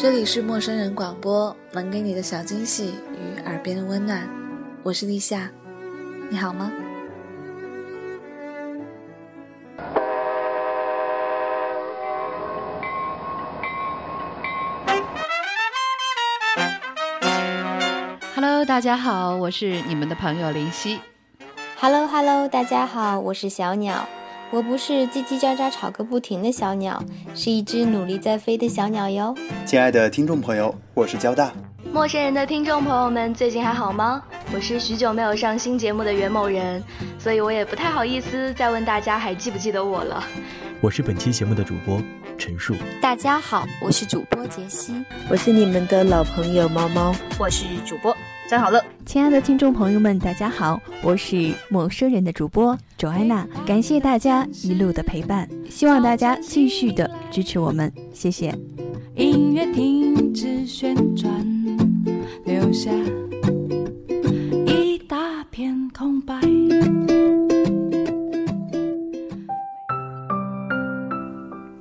这里是陌生人广播，能给你的小惊喜与耳边的温暖。我是立夏，你好吗？Hello，大家好，我是你们的朋友林夕。Hello，Hello，大家好，我是小鸟。我不是叽叽喳喳吵个不停的小鸟，是一只努力在飞的小鸟哟。亲爱的听众朋友，我是交大。陌生人的听众朋友们，最近还好吗？我是许久没有上新节目的袁某人，所以我也不太好意思再问大家还记不记得我了。我是本期节目的主播陈树。大家好，我是主播杰西，我是你们的老朋友猫猫，我是主播。张好了，亲爱的听众朋友们，大家好，我是陌生人的主播周安娜，感谢大家一路的陪伴，希望大家继续的支持我们，谢谢。音乐停止旋转，留下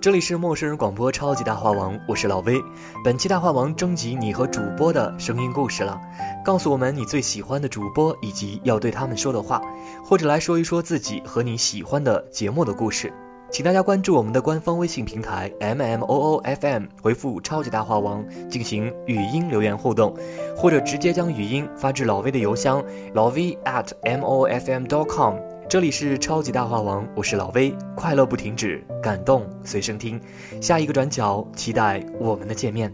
这里是陌生人广播超级大话王，我是老威。本期大话王征集你和主播的声音故事了，告诉我们你最喜欢的主播以及要对他们说的话，或者来说一说自己和你喜欢的节目的故事。请大家关注我们的官方微信平台 M M O O F M，回复超级大话王进行语音留言互动，或者直接将语音发至老威的邮箱老 V at M O F M dot com。这里是超级大话王，我是老威，快乐不停止，感动随身听，下一个转角，期待我们的见面。